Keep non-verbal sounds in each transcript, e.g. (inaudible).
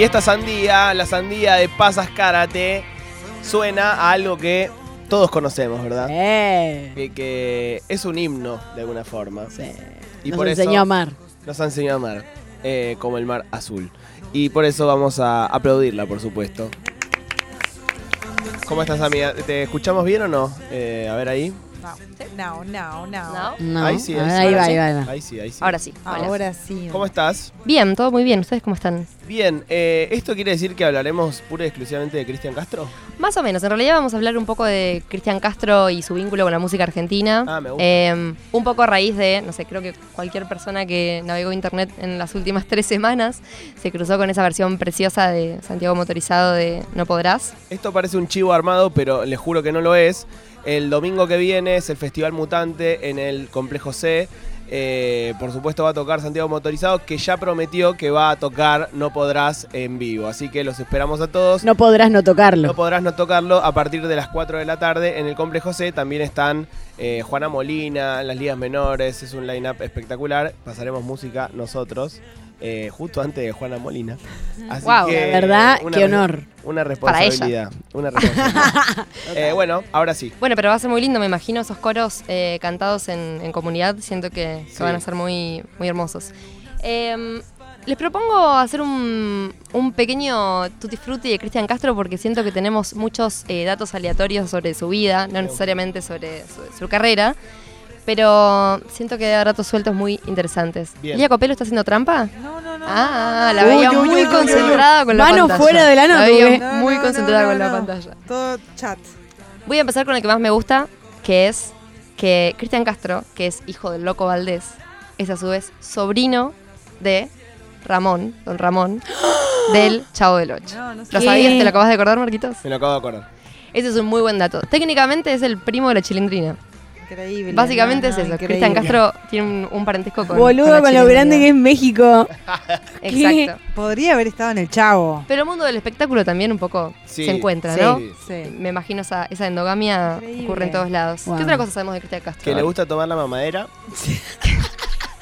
Y esta sandía, la sandía de Pasas Karate, suena a algo que todos conocemos, ¿verdad? Eh. Que, que es un himno de alguna forma. Sí. Y Nos por eso enseñó a amar. nos ha enseñado a amar, eh, como el mar azul. Y por eso vamos a aplaudirla, por supuesto. ¿Cómo estás, amiga? ¿Te escuchamos bien o no? Eh, a ver ahí. No, no, no. ¿No? No. Ahí sí, ahí sí. ahí va, sí. ahí va, ahí va. Ahí sí, ahí sí. Ahora sí. hola. Ahora sí. ¿Cómo estás? Bien, todo muy bien. ¿Ustedes cómo están? Bien, eh, ¿esto quiere decir que hablaremos pura y exclusivamente de Cristian Castro? Más o menos. En realidad vamos a hablar un poco de Cristian Castro y su vínculo con la música argentina. Ah, me gusta. Eh, un poco a raíz de, no sé, creo que cualquier persona que navegó internet en las últimas (laughs) tres semanas se cruzó con esa versión preciosa de Santiago Motorizado de No Podrás. Esto parece un chivo armado, pero les juro que no lo es. El domingo que viene es el Festival Mutante en el Complejo C. Eh, por supuesto va a tocar Santiago Motorizado, que ya prometió que va a tocar No Podrás en vivo. Así que los esperamos a todos. No podrás no tocarlo. No podrás no tocarlo a partir de las 4 de la tarde en el Complejo C. También están eh, Juana Molina, las ligas menores. Es un line-up espectacular. Pasaremos música nosotros, eh, justo antes de Juana Molina. Así Guau, que, la verdad, una qué honor. Una Para ella. responsabilidad. Una responsabilidad. (laughs) Eh, bueno, ahora sí. Bueno, pero va a ser muy lindo, me imagino, esos coros eh, cantados en, en comunidad. Siento que, que Sí. van a ser muy, muy hermosos. Les propongo hacer un, un pequeño tutti frutti de Cristian Castro porque siento que tenemos muchos eh, datos aleatorios sobre su vida, no necesariamente sobre su, su carrera. Pero siento que hay datos sueltos muy interesantes. Bien. ¿Lía Copelo está haciendo trampa? No, no, no. Ah, la veía uy, muy uy, uy, concentrada con la Mano pantalla. fuera de la nota, veía. No, muy no, concentrada no, con la pantalla. Todo chat. Voy a empezar con el que más me gusta, que es que Cristian Castro, que es hijo del loco Valdés, es a su vez sobrino de Ramón, don Ramón, del Chavo del Ocho. No, no sé. ¿Lo sabías? ¿Te lo acabas de acordar, Marquitos? Me lo acabo de acordar. Ese es un muy buen dato. Técnicamente es el primo de la chilindrina. Increíble. Básicamente no, es eso. increíble. Cristian Castro tiene un, un parentesco con. Boludo la con lo grande que es México. (laughs) Exacto. Podría haber estado en el Chavo. Pero el mundo del espectáculo también un poco Sí, se encuentra, sí. ¿no? Sí. Me imagino esa, esa endogamia Increíble. ocurre en todos lados. Wow. ¿Qué otra cosa sabemos de Cristian Castro? Que le gusta tomar la mamadera. (laughs)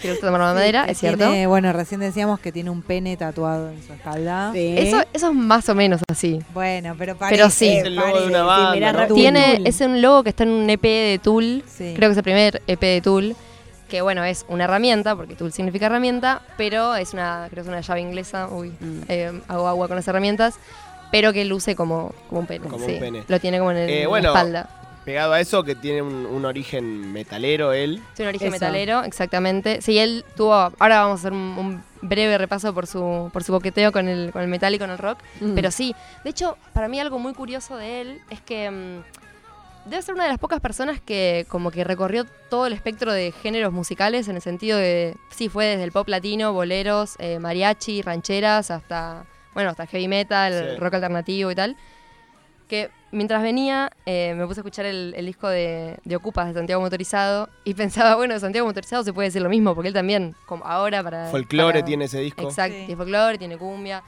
Que le gusta tomar madera, es cierto. tiene- bueno, recién decíamos que tiene un pene tatuado en su espalda. Sí. Eso, eso es más o menos así. Bueno, pero parece. Pero sí. Es el logo de una banda, mirá, ¿no? Raúl. Tiene, es un logo que está en un EP de Tool. Sí. Creo que es el primer EP de Tool. Que bueno, es una herramienta, porque Tool significa herramienta, pero es una, creo que es una llave inglesa. Uy, Mm. eh, hago agua con las herramientas. Pero que luce como, como un pene. Como sí. un pene. Lo tiene como en, el- Eh, en bueno, la espalda. Pegado a eso, que tiene un, un origen metalero él. Tiene un origen Eso. metalero, exactamente. Sí, él tuvo. Ahora vamos a hacer un, un breve repaso por su, por su boqueteo con el, con el metal y con el rock. Mm. Pero sí, de hecho, para mí algo muy curioso de él es que mm, debe ser una de las pocas personas que como que recorrió todo el espectro de géneros musicales en el sentido de, sí, fue desde el pop latino, boleros, eh, mariachi, rancheras, hasta, bueno, hasta heavy metal, Sí. rock alternativo y tal. Que mientras venía eh, me puse a escuchar el, el disco de, de Ocupas de Santiago Motorizado y (laughs) pensaba, bueno, de Santiago Motorizado se puede decir lo mismo, porque él también, como ahora para... Folclore para- tiene ese disco. Exacto, Sí. tiene folclore, tiene cumbia.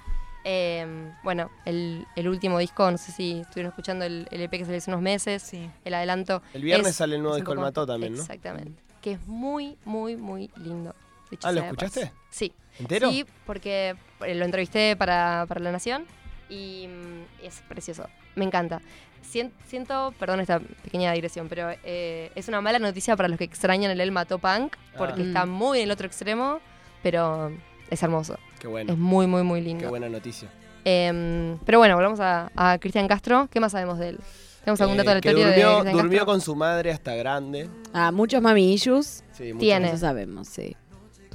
Eh, bueno, el, el último disco, no sé si estuvieron escuchando el, el EP que salió hace unos meses, Sí. el adelanto. El viernes es- sale el nuevo disco del Mató también, ¿no? Exactamente. Que es muy, muy, muy lindo. dicho Ah, ¿lo escuchaste? Sí. ¿Entero? Sí, porque eh, lo entrevisté para, para La Nación y mm, es precioso. Me encanta. Sien- Siento, perdón esta pequeña digresión, pero eh, es una mala noticia para los que extrañan el El Mató Punk, porque Ah. está muy en el otro extremo, pero es hermoso. Qué bueno. Es muy, muy, muy Qué lindo. buena noticia. Em, pero bueno, volvamos a, a Cristian Castro. ¿Qué más sabemos de él? ¿Tenemos algún Eh, dato que aleatorio de durmió, Cristian durmió Castro? con su madre hasta grande. Ah, muchos mami issues. Sí, mucho. Tiene. Eso sabemos, sí.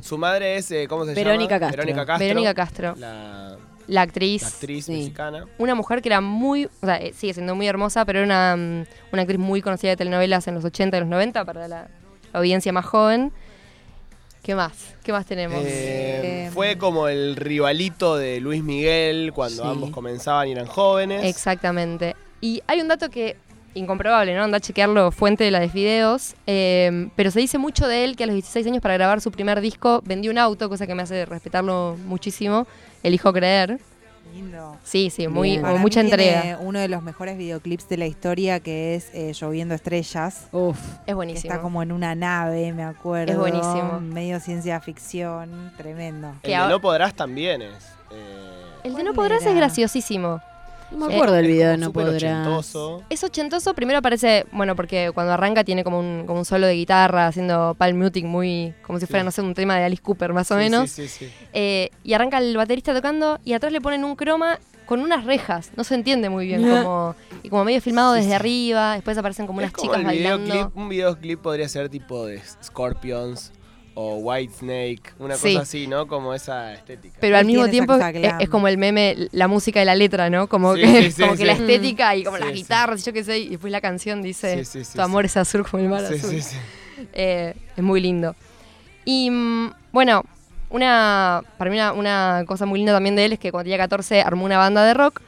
Su madre es, eh, ¿cómo se Verónica llama? Castro. Verónica Castro. Verónica Castro, La, la actriz. la actriz Sí. mexicana. Una mujer que era muy, o sea, eh, sigue siendo muy hermosa, pero era una, mm, una actriz muy conocida de telenovelas en los 80 y los 90 para la audiencia más joven. ¿Qué más? ¿Qué más tenemos? Eh, Eh, fue como el rivalito de Luis Miguel cuando Sí. ambos comenzaban y eran jóvenes. Exactamente. Y hay un dato que, incomprobable, ¿no? Anda a chequearlo, fuente de la de videos. eh, pero se dice mucho de él que a los 16 años para grabar su primer disco vendió un auto, cosa que me hace respetarlo muchísimo. Elijo creer. Lindo. Sí, sí, muy, Bien. como Para mucha mí tiene entrega. uno de los mejores videoclips de la historia que es eh, Lloviendo Estrellas. Uf. Es buenísimo. está como en una nave, me acuerdo. Es buenísimo. Medio ciencia ficción, tremendo. El de No Podrás también es. eh, El de No ¿Cuál Podrás era? es graciosísimo. No me acuerdo del Es video como No súper Podrás. ochentoso. Es ochentoso, primero aparece, bueno, porque cuando arranca tiene como un, como un solo de guitarra, haciendo palm muting muy, como si fuera, Sí. no sé, un tema de Alice Cooper más o Sí, menos. Sí, sí, sí. Eh, y arranca el baterista tocando y atrás le ponen un croma con unas rejas. No se entiende muy bien, como, y como medio filmado Sí, desde sí. arriba. Después aparecen como Es unas como chicas el bailando. videoclip, un videoclip podría ser tipo de Scorpions o White Snake, una Sí. cosa así, ¿no? Como esa estética. Pero al mismo tiempo es, como el meme, la música y la letra, ¿no? Como Sí, que, sí, (laughs) sí, como que sí. la estética y como Sí, las guitarras y yo qué sé. Y después la canción dice, Sí, sí, sí, tu amor sí. es azul como el mar Sí, azul. sí, sí. Eh, es muy lindo. Y mm, bueno, una para mí una, una cosa muy linda también de él es que cuando tenía 14 armó una banda de rock.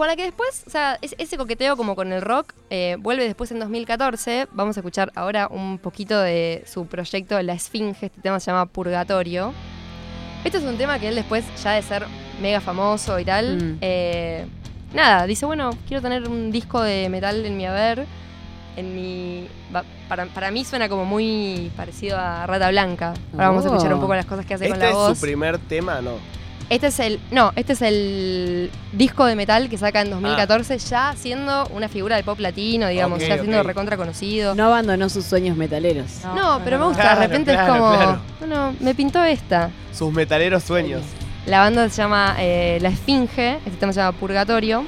Con la que después, o sea, es- ese coqueteo como con el rock eh, vuelve después en 2014. Vamos a escuchar ahora un poquito de su proyecto La Esfinge. Este tema se llama Purgatorio. Este es un tema que él después, ya de ser mega famoso y tal, Mm. eh, nada, dice, bueno, quiero tener un disco de metal en mi haber. En mi. Para, para mí suena como muy parecido a Rata Blanca. Ahora vamos a Oh. escuchar un poco las cosas que hace con Este la es voz. su primer tema, ¿no? Este es el. No, este es el disco de metal que saca en 2014, ya siendo una figura del pop latino, digamos, ya siendo recontra conocido. No abandonó sus sueños metaleros. No, pero me gusta, Claro, de repente claro, es como. claro. Bueno, me pintó esta. Sus metaleros sueños. La banda se llama eh, La Esfinge, este tema se llama Purgatorio.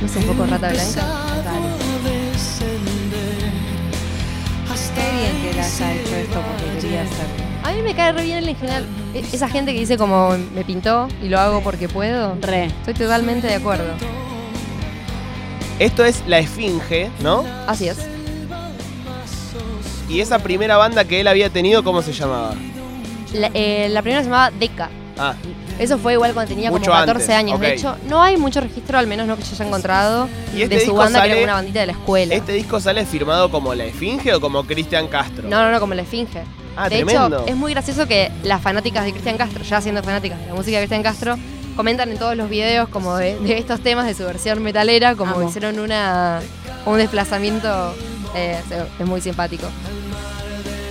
¿No es un poco rata blanca? Bien que él haya hecho esto porque quería hacerlo. A mí me cae re bien en general e- esa gente que dice como me pintó y lo hago porque puedo. Re. Estoy totalmente de acuerdo. Esto es La Esfinge, ¿no? Así es. Y esa primera banda que él había tenido, ¿cómo se llamaba? La, eh, la primera se llamaba Deca. Ah, Eso fue igual cuando tenía Mucho como 14 antes, años. De hecho, no hay mucho registro, al menos no que yo haya encontrado, Y este de su banda que era una bandita de la escuela. ¿este disco sale firmado como La Esfinge o como Cristian Castro? No, no, no, como la Esfinge. Ah, de tremendo. hecho, es muy gracioso que las fanáticas de Cristian Castro, ya siendo fanáticas de la música de Cristian Castro, comentan en todos los videos como de, de estos temas de su versión metalera, como Amo. hicieron una, un desplazamiento, eh, es muy simpático.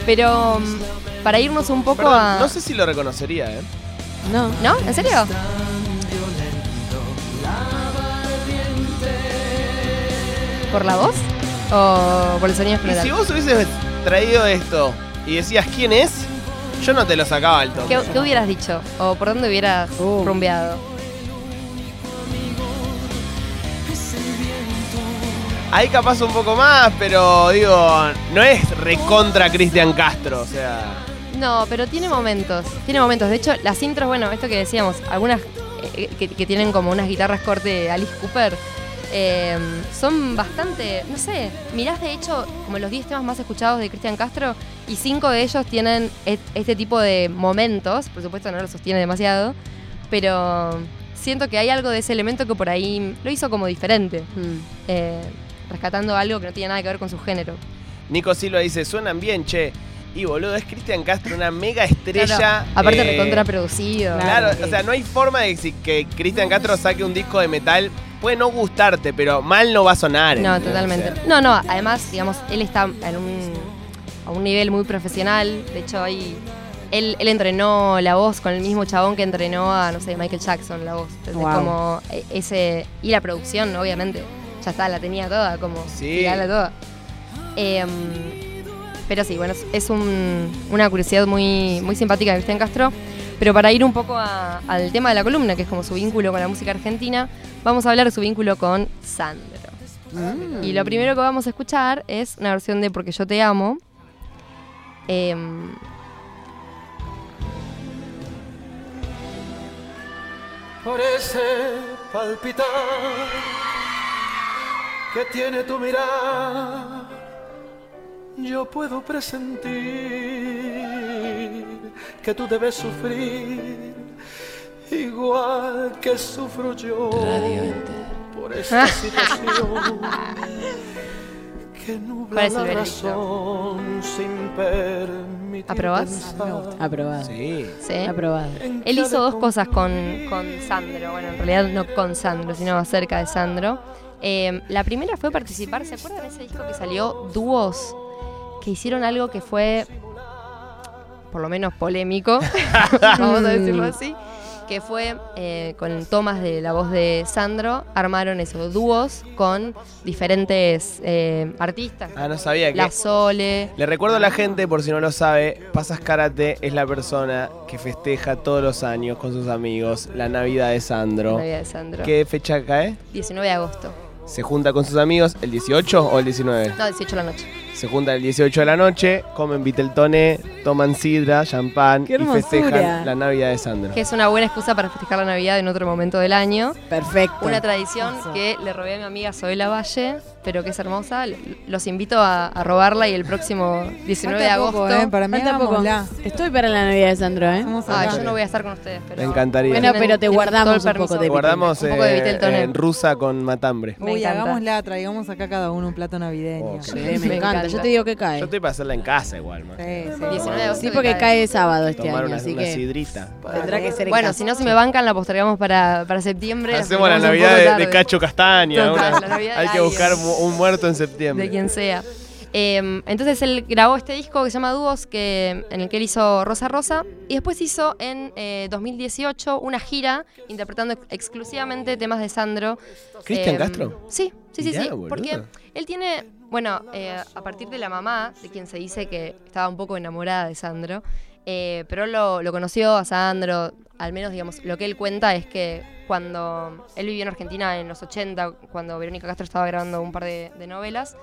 Pero mm, para irnos un poco Perdón, a... no sé si lo reconocería, ¿eh? No. ¿No? ¿En serio? ¿Por la voz? ¿O por el sonido Y general? si vos hubieses traído esto y decías quién es, yo no te lo sacaba al toque. ¿Qué, qué hubieras dicho? ¿O por dónde hubieras Uh. rumbeado? Ahí capaz un poco más, pero digo, no es recontra Cristian Castro, o sea. No, pero tiene momentos. Tiene momentos. De hecho, las intros, bueno, esto que decíamos, algunas eh, que, que tienen como unas guitarras corte Alice Cooper, eh, son bastante, no sé, mirás de hecho como los 10 temas más escuchados de Cristian Castro y 5 de ellos tienen et- este tipo de momentos, por supuesto no lo sostiene demasiado, pero siento que hay algo de ese elemento que por ahí lo hizo como diferente, Mm. eh, rescatando algo que no tiene nada que ver con su género. Nico Silva dice, suenan bien, che. Y boludo, es Cristian Castro, una mega estrella. Claro, aparte eh, recontraproducido. Claro, Claro. o sea, no hay forma de que, que Cristian Castro saque un disco de metal. Puede no gustarte, pero mal no va a sonar. No, ¿entendés? totalmente. O sea, No, no, además, digamos, él está en un, a un nivel muy profesional. De hecho, ahí él, él entrenó la voz con el mismo chabón que entrenó a, no sé, Michael Jackson, la voz. Entonces, Wow. como eh, ese. Y la producción, obviamente. Ya está, la tenía toda, como. Sí. tirarla toda. Em, pero sí, bueno, es, es un- una curiosidad muy, muy simpática de Cristian Castro. Pero para ir un poco a- al tema de la columna, que es como su vínculo con la música argentina, vamos a hablar de su vínculo con Sandro. Mm. Y lo primero que vamos a escuchar es una versión de Porque yo te amo. Em, Parece palpitar que tiene tu mirada. Yo puedo presentir que tú debes sufrir igual que sufro yo por esta (laughs) situación que nubla ¿Cuál es el la veredicto? razón sin permitir ¿Aprobás? Aprobado. Sí. ¿sí? Aprobado. Él hizo dos cosas con, con Sandro. Bueno, en realidad no con Sandro, sino acerca de Sandro. Em, la primera fue participar. ¿Se acuerdan de ese disco que salió? Dúos. Que hicieron algo que fue. por lo menos polémico, (laughs) vamos a decirlo así, que fue eh, con tomas de la voz de Sandro, armaron esos dúos con diferentes eh, artistas. Ah, no sabía que. La Sole. Le recuerdo a la gente, por si no lo sabe, Pasas Karate es la persona que festeja todos los años con sus amigos la Navidad de Sandro. Navidad de Sandro. ¿Qué fecha cae? 19 de agosto. Se junta con sus amigos el 18 o el 19. No, 18 de la noche. Se juntan el 18 de la noche, comen Viteltoné, toman sidra, champán ¡Qué y festejan la Navidad de Sandro. Que es una buena excusa para festejar la Navidad en otro momento del año. Perfecto. Una tradición Eso. que le robé a mi amiga Zoela Valle, pero que es hermosa. Los invito a, a robarla y el próximo 19 de poco, agosto. ¿eh? Para mí Falta poco. hagámosla. Estoy para la Navidad de Sandro, ¿eh? Ah, yo no voy a estar con ustedes, pero. Me encantaría. Bueno, pero te guardamos un poco de Te guardamos Un poco de eh, Viteltoné. en rusa con matambre. Uy, hagámosla, traigamos acá cada uno un plato navideño. Oh, Sí, Me encanta. Yo te digo que cae. Yo estoy para hacerla en casa igual, man. Sí, sí. 19 de agosto Sí, que porque cae. cae sábado este Tomar año, una, así una que sidrita. tendrá que ser en Bueno, casa. si no se me bancan, la postergamos para, para septiembre. Hacemos la un Navidad poco de, de tarde. Cacho Castaña. Total, una- la Navidad de hay que alguien. buscar mu- un muerto en septiembre. de quien sea. Eh, entonces él grabó este disco que se llama Dúos, que, en el que él hizo Rosa Rosa, y después hizo en eh, 2018 una gira interpretando ex- exclusivamente temas de Sandro. ¿Cristian Eh, Castro? Sí, sí, sí, sí. Porque él tiene, bueno, eh, a partir de la mamá, de quien se dice que estaba un poco enamorada de Sandro, eh, pero lo, lo conoció a Sandro, al menos, digamos, lo que él cuenta es que cuando él vivió en Argentina en los 80, cuando Verónica Castro estaba grabando un par de, de novelas,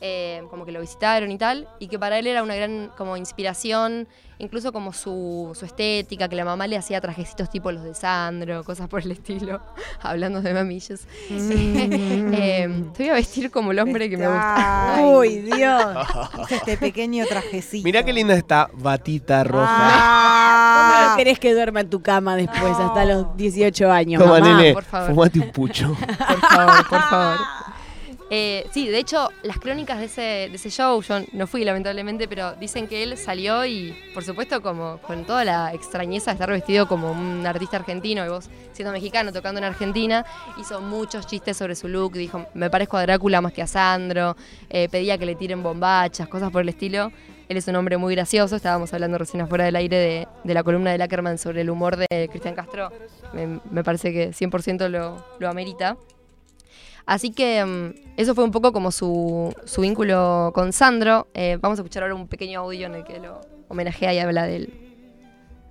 eh, como que lo visitaron y tal, y que para él era una gran como inspiración, incluso como su, su estética, que la mamá le hacía trajecitos tipo los de Sandro, cosas por el estilo, (laughs) hablando de mamillos. (laughs) Eh, te voy a vestir como el hombre que me gusta. Uy, Dios. (laughs) este pequeño trajecito. Mirá qué linda esta batita roja. Ah. ¿Cómo no querés que duerma en tu cama después, hasta los 18 años, Toma, mamá? nene, por favor. fumate un pucho. Por favor, por favor. Eh, sí, de hecho, las crónicas de ese, de ese show, yo no fui lamentablemente, pero dicen que él salió y, por supuesto, como con toda la extrañeza de estar vestido como un artista argentino y vos siendo mexicano tocando en Argentina, hizo muchos chistes sobre su look, dijo, me parezco a Drácula más que a Sandro, eh, pedía que le tiren bombachas, cosas por el estilo. Él es un hombre muy gracioso, estábamos hablando recién afuera del aire de, la columna de Lackerman sobre el humor de Cristian Castro, me, me parece que 100% lo, lo amerita. Así que mm, eso fue un poco como su, su vínculo con Sandro. Eh, vamos a escuchar ahora un pequeño audio en el que lo homenajea y habla de él.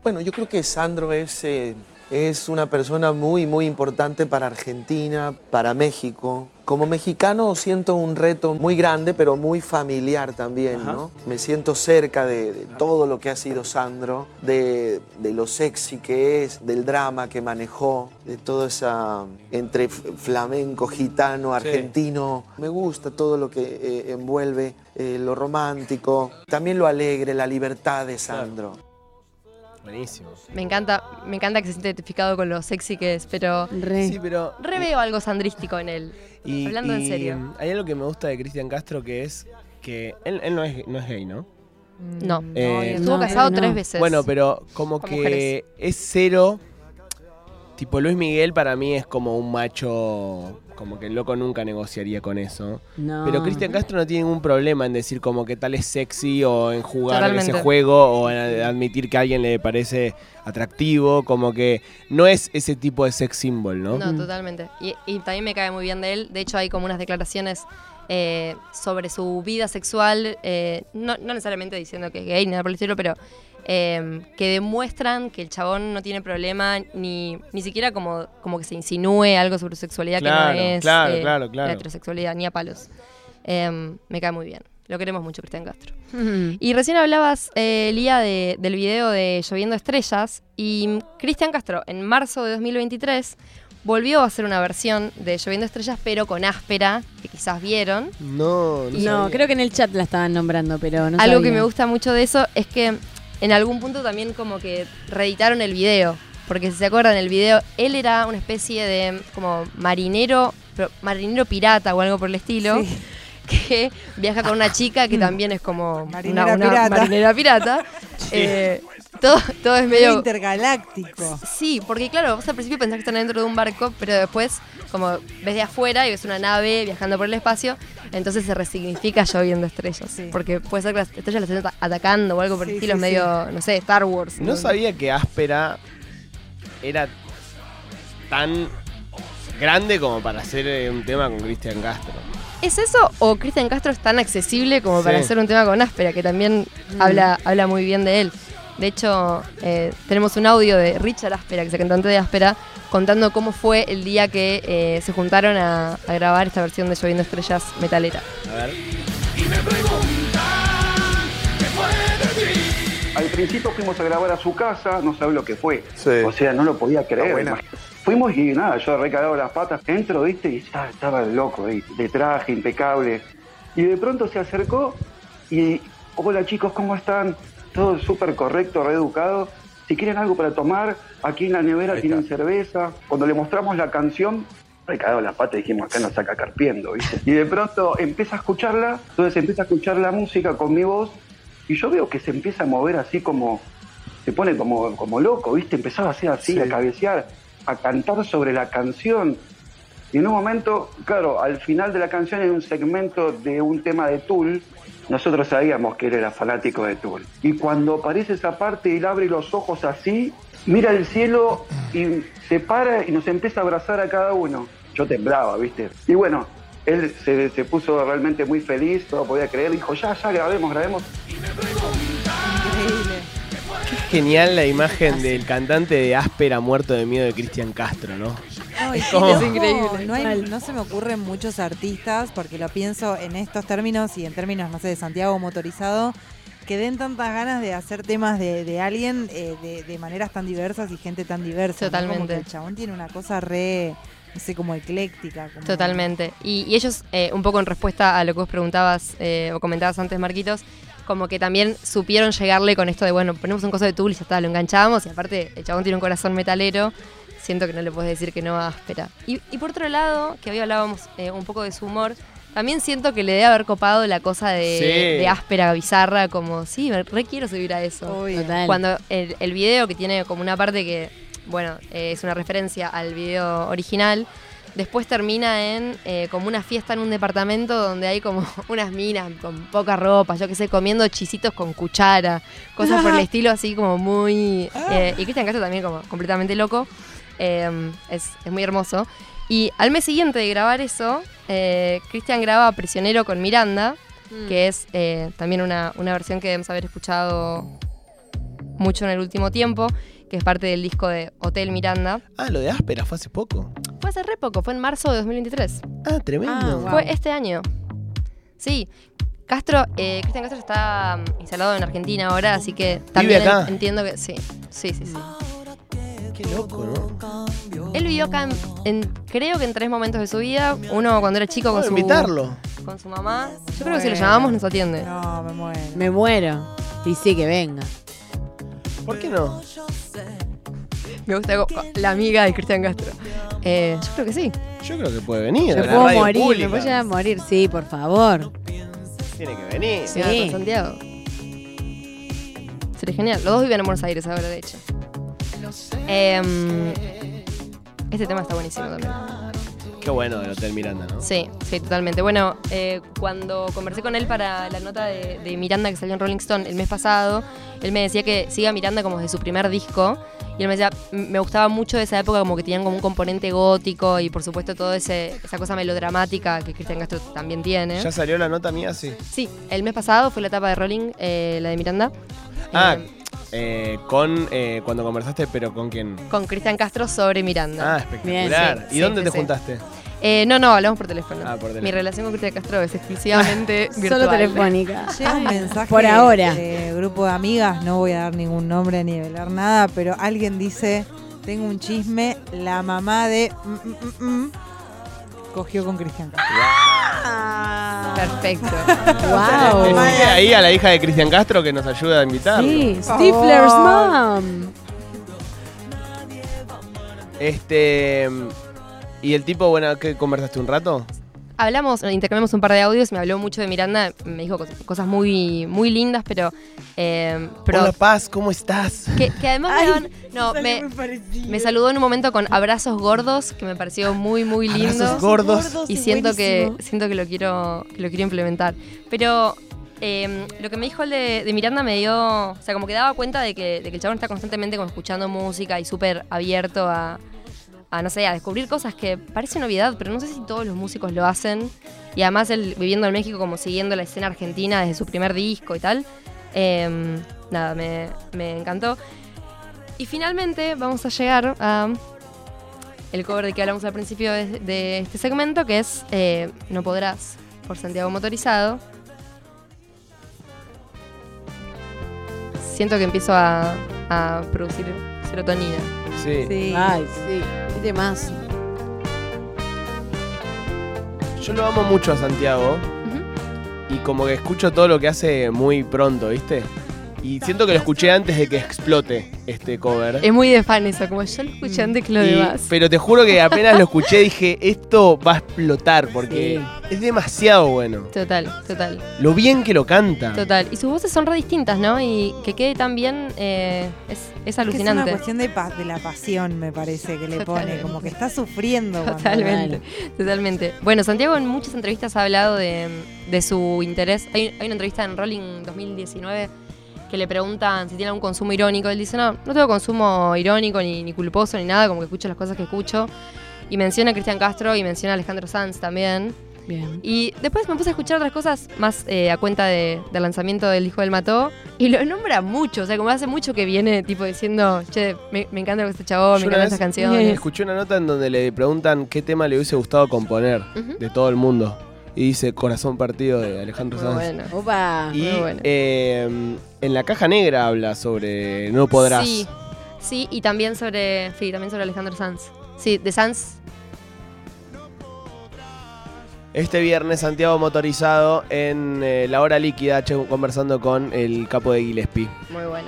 Bueno, yo creo que Sandro es, eh, es una persona muy, muy importante para Argentina, para México. Como mexicano siento un reto muy grande, pero muy familiar también, ¿no? Me siento cerca de, de todo lo que ha sido Sandro, de, de lo sexy que es, del drama que manejó, de todo esa entre flamenco, gitano, argentino. Me gusta todo lo que eh, envuelve eh, lo romántico, también lo alegre, la libertad de Sandro. Buenísimo. Me encanta, me encanta que se siente identificado con lo sexy que es, pero Re. Sí, pero. re veo algo sandrístico en él. Y- Hablando en serio. Hay algo que me gusta de Cristian Castro que es que él, él no, es, no es gay, ¿no? No. Eh, Estuvo No, casado no. tres veces. Bueno, pero como Con que mujeres. es cero. Tipo, Luis Miguel para mí es como un macho. Como que el loco nunca negociaría con eso. No. Pero Cristian Castro no tiene ningún problema en decir como que tal es sexy o en jugar Totalmente. ese juego o en admitir que a alguien le parece atractivo. Como que no es ese tipo de sex symbol, ¿no? No, Mm. totalmente. Y, y también me cae muy bien de él. De hecho, hay como unas declaraciones eh, sobre su vida sexual, eh, no, no necesariamente diciendo que es gay ni nada por el estilo, pero eh, que demuestran que el chabón no tiene problema ni, ni siquiera como, como que se insinúe algo sobre su sexualidad Claro, que no es. claro, claro, claro. La heterosexualidad, ni a palos. Eh, me cae muy bien. Lo queremos mucho, Cristian Castro. (laughs) Y recién hablabas, eh, Lía, de- del video de Lloviendo Estrellas. Y Cristian Castro, en marzo de 2023, volvió a hacer una versión de Lloviendo Estrellas, pero con áspera, que quizás vieron. No, no, No, sabía. creo que en el chat la estaban nombrando, pero no Algo que me gusta mucho de eso es que en algún punto también como que reeditaron el video. Porque si se acuerdan, el video, él era una especie de como marinero, pero marinero pirata o algo por el estilo. Sí. (laughs) que viaja con una chica que también es como Marinera una, una pirata. marinera pirata. (laughs) Eh, todo, todo es Medio intergaláctico. Sí, porque claro, vos al principio pensás que están dentro de un barco, pero después, como ves de afuera y ves una nave viajando por el espacio, entonces se resignifica lloviendo estrellas. Sí. Porque puede ser que las estrellas las estén atacando o algo por el Sí, estilo, sí, es medio, no sé, Star Wars. No sabía que Áspera era tan grande como para hacer eh, un tema con Cristian Castro. ¿Es eso o Cristian Castro es tan accesible como para hacer un tema con Áspera, que también habla, habla muy bien de él? De hecho, eh, tenemos un audio de Richard Áspera, que es el cantante de Áspera, contando cómo fue el día que eh, se juntaron a, a grabar esta versión de Lloviendo Estrellas metalera. A ver. Al principio fuimos a grabar a su casa, no sabe lo que fue. Sí. O sea, no lo podía creer. Fuimos y nada, yo recagado las patas, entro, viste, y estaba, estaba loco ahí, de traje, impecable. Y de pronto se acercó y, hola chicos, ¿cómo están? Todo súper correcto, reeducado. Si quieren algo para tomar, aquí en la nevera tienen cerveza. Cuando le mostramos la canción, recagado las patas, dijimos, acá nos saca carpiendo, ¿viste? Y de pronto empieza a escucharla, entonces empieza a escuchar la música con mi voz y yo veo que se empieza a mover así como, se pone como, como loco, ¿viste? Empezaba a hacer así, Sí. a cabecear, a cantar sobre la canción. Y en un momento, claro, al final de la canción hay un segmento de un tema de Tool. Nosotros sabíamos que él era fanático de Tool. Y cuando aparece esa parte y él abre los ojos así, mira el cielo y se para y nos empieza a abrazar a cada uno. Yo temblaba, ¿viste? Y bueno, él se, se puso realmente muy feliz, todo podía creer, dijo, ya, ya, grabemos, grabemos. Increíble. Genial la imagen del cantante de Áspera muerto de miedo de Cristian Castro, ¿no? No, Es como- increíble. No, hay- Mal. no se me ocurren muchos artistas, porque lo pienso en estos términos y en términos, no sé, de Santiago motorizado, que den tantas ganas de hacer temas de, de alguien eh, de, de maneras tan diversas y gente tan diversa. ¿no? Como Totalmente. que el chabón tiene una cosa re, no sé, como ecléctica. como- Totalmente. Y, y ellos, eh, un poco en respuesta a lo que vos preguntabas eh, o comentabas antes, Marquitos, como que también supieron llegarle con esto de, bueno, ponemos un coso de tool y ya está, lo enganchamos. Y aparte, el chabón tiene un corazón metalero. Siento que no le puedes decir que no a áspera. Y, y por otro lado, que hoy hablábamos eh, un poco de su humor, también siento que le debe haber copado la cosa de, Sí. de áspera, bizarra, como, sí, me re quiero subir a eso. Total. Cuando el, el video que tiene como una parte que, bueno, eh, es una referencia al video original, después termina en eh, como una fiesta en un departamento donde hay como (laughs) unas minas con poca ropa, yo qué sé, comiendo chisitos con cuchara, cosas por el (laughs) estilo así como muy... eh, y Cristian Castro también como completamente loco. Eh, es, es muy hermoso. Y al mes siguiente de grabar eso, eh, Cristian graba Prisionero con Miranda, que es eh, también una, una versión que debemos haber escuchado mucho en el último tiempo, que es parte del disco de Hotel Miranda. Ah, lo de Áspera fue hace poco. Fue hace re poco, fue en marzo de 2023. Ah, tremendo. Ah, wow. Fue este año. Sí. Castro, eh, Cristian Castro está mm, instalado en Argentina ahora, así que también acá? entiendo que sí. Sí, sí, sí. Qué loco, ¿no? Él vivió acá en, en- creo que en tres momentos de su vida. Uno cuando era chico con su, invitarlo. con su mamá. Yo creo que si lo llamamos nos atiende. No, me muero. Me muero. Y sí, que venga. ¿Por qué no? Me gusta la amiga de Cristian Castro. Eh, yo creo que sí. Yo creo que puede venir. Me puedo morir, pública. me puedo llegar a morir. Sí, por favor. Tiene que venir. Sí. Con Santiago. Sería genial. Los dos viven en Buenos Aires ahora, de hecho. Em, este tema está buenísimo también. Qué bueno del Hotel Miranda, ¿no? Sí, sí, totalmente. Bueno, eh, cuando conversé con él para la nota de, de Miranda que salió en Rolling Stone el mes pasado, él me decía que sigue a Miranda como desde su primer disco. Y él me decía, "M- me gustaba mucho de esa época, como que tenían como un componente gótico y por supuesto toda esa cosa melodramática que Cristian Castro también tiene. ¿Ya salió la nota mía? Sí. Sí, el mes pasado fue la etapa de Rolling, eh, la de Miranda. Ah, Eh, eh, con eh, cuando conversaste, pero con quién. con Cristian Castro sobre Miranda. Ah, espectacular. Bien, ¿Y sí, dónde sí, te sí. juntaste? Eh, no, no, hablamos por teléfono. Ah, por teléfono. Mi relación con Cristian Castro es (laughs) exclusivamente virtual. Solo telefónica. (laughs) Llega un mensaje Por ahora. de grupo de amigas, no voy a dar ningún nombre ni velar nada, pero alguien dice, tengo un chisme, la mamá de mm, mm, mm, mm, cogió con Cristian Castro. Perfecto. (laughs) Wow. Ahí a la hija de Cristian Castro que nos ayuda a invitarlo. Sí. Stifler's mom. Este. ¿Y el tipo, bueno, que conversaste un rato? Hablamos, intercambiamos un par de audios, me habló mucho de Miranda, me dijo cos- cosas muy, muy lindas, pero... eh, pero Hola Paz, ¿cómo estás? que, que además me Ay, daban- (laughs) No, me, me saludó en un momento con abrazos gordos, que me pareció muy, muy lindo. Abrazos gordos. y siento que siento que lo quiero que lo quiero implementar pero eh, lo que me dijo el de, de Miranda me dio o sea como que daba cuenta de que, de que el chabón está constantemente como escuchando música y súper abierto a, a, no sé a descubrir cosas que parece novedad pero no sé si todos los músicos lo hacen y además él viviendo en México como siguiendo la escena argentina desde su primer disco y tal eh, nada me, me encantó y finalmente vamos a llegar a el cover de que hablamos al principio de, de este segmento, que es eh, No Podrás, por Santiago Motorizado. Siento que empiezo a, a producir serotonina. Sí. Sí. Ay, sí. Temazo. Yo lo amo mucho a Santiago y como que escucho todo lo que hace muy pronto, ¿viste? Y siento que lo escuché antes de que explote este cover. Es muy de fan eso, como yo lo escuché antes que lo demás. pero te juro que apenas lo escuché dije, esto va a explotar porque es demasiado bueno. Total, total, Lo bien que lo canta. total. Y sus voces son re distintas, ¿no? Y que quede tan bien eh, es, es Que es una alucinante. cuestión de, pa- de la pasión, me parece, que le pone. Como que está sufriendo. cuando- Totalmente, totalmente. Bueno, Santiago en muchas entrevistas ha hablado de, de su interés. Hay, hay una entrevista en Rolling 2019 que le preguntan si tiene algún consumo irónico. Él dice, no, no tengo consumo irónico ni, ni culposo ni nada, como que escucho las cosas que escucho. Y menciona a Cristian Castro y menciona a Alejandro Sanz también. Bien. Y después me puse a escuchar otras cosas más eh, a cuenta de- del lanzamiento del Hijo del Mató. Y lo nombra mucho, o sea, como hace mucho que viene tipo diciendo, che, me, me encanta lo que este chabón, Yo me encantan vez estas canciones. (laughs) Escuché una nota en donde le preguntan qué tema le hubiese gustado componer de todo el mundo. Y dice Corazón Partido de Alejandro Sanz. bueno. Opa. Y Muy bueno. eh, en la caja negra habla sobre No podrás. Sí, sí, y también sobre, sí, también sobre Alejandro Sanz. Sí, de Sanz. Este viernes Santiago motorizado en eh, la hora líquida che, conversando con el capo de Gillespie. Muy bueno.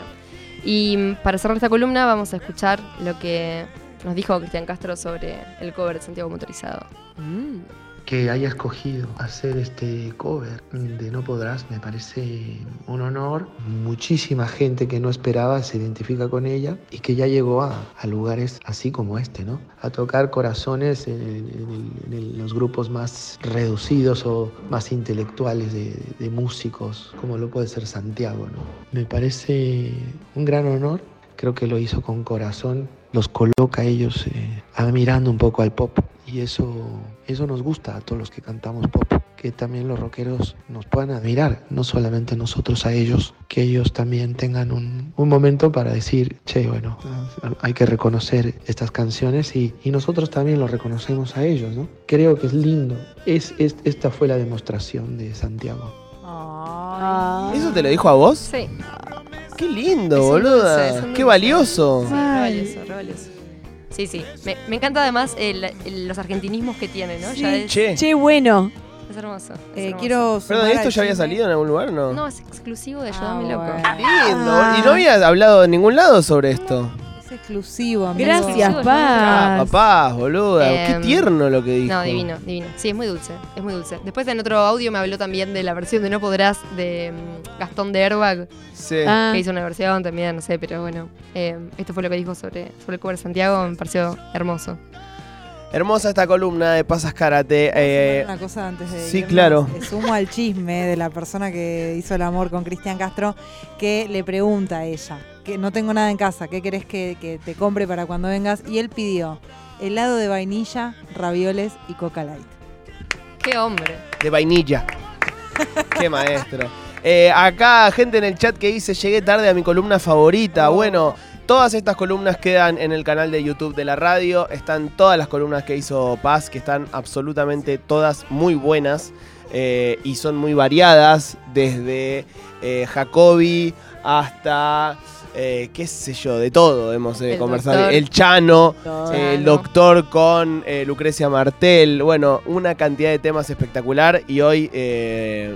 Y mm, para cerrar esta columna vamos a escuchar lo que nos dijo Cristian Castro sobre el cover de Santiago Motorizado. Mm. Que haya escogido hacer este cover de No Podrás me parece un honor. Muchísima gente que no esperaba se identifica con ella y que ya llegó a, lugares así como este, ¿no? A tocar corazones en, los grupos más reducidos o más intelectuales de músicos, como lo puede ser Santiago, ¿no? Me parece un gran honor. Creo que lo hizo con corazón, los coloca a ellos eh, admirando un poco al pop y eso, eso nos gusta a todos los que cantamos pop, que también los rockeros nos puedan admirar, no solamente nosotros a ellos, que ellos también tengan un, un momento para decir, che, bueno, hay que reconocer estas canciones y, y nosotros también los reconocemos a ellos, ¿no? Creo que es lindo, es, es- esta fue la demostración de Santiago. Ay. ¿Eso te lo dijo a vos? Sí. Qué lindo, boluda. dulce, Qué valioso. Sí, re valioso, re valioso. Sí, sí. Me, me encanta además el- el- los argentinismos que tiene, ¿no? Ya es, Che, Che, bueno. es hermoso. es Eh, hermoso. quiero. perdón, sumar ¿esto al ya había chisme. salido en algún lugar no? No, es exclusivo de Ah, Ayúdame Loco. bueno. Lindo. Ah. Y no había hablado en ningún lado sobre esto. Es exclusivo, amigo. Gracias, Ah, Paz. papá, boluda. Qué Em, tierno lo que dijo. No, divino, divino. Sí, es muy dulce, es muy dulce. Después en otro audio me habló también de la versión de No Podrás de mm, Gastón de Airbag, Sí. Ah. que hizo una versión también, no sé, pero bueno. eh, esto fue lo que dijo sobre, sobre el cover de Santiago, me pareció hermoso. Hermosa esta columna de Pasas Karate. ¿Puedo eh, una cosa antes de sí, irnos? claro. Le sumo al chisme de la persona que hizo el amor con Cristian Castro, que le pregunta a ella, que no tengo nada en casa, ¿qué querés que, que te compre para cuando vengas? Y él pidió helado de vainilla, ravioles y coca light. ¡Qué hombre! de vainilla. Qué maestro. Eh, acá, gente en el chat que dice: Llegué tarde a mi columna favorita. Oh. Bueno, todas estas columnas quedan en el canal de YouTube de la radio. Están todas las columnas que hizo Paz, que están absolutamente todas muy buenas eh, y son muy variadas. Desde eh, Jacobi hasta. Eh, qué sé yo, de todo hemos eh, El conversado. doctor. El Chano, eh, el doctor con Lucrecia Martel, bueno, una cantidad de temas espectacular y hoy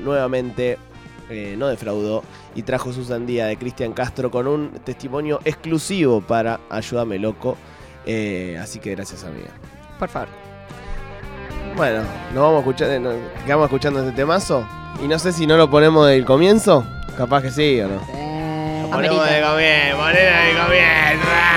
nuevamente no defraudó y trajo su sandía de Cristian Castro con un testimonio exclusivo para Ayúdame Loco, así que gracias amiga. Por favor. Bueno, nos vamos a escuchar, nos quedamos escuchando este temazo. Y no sé si no lo ponemos del comienzo. Capaz que sí o no. Eh, Ponemos de comienzo, ponelo de ponelo.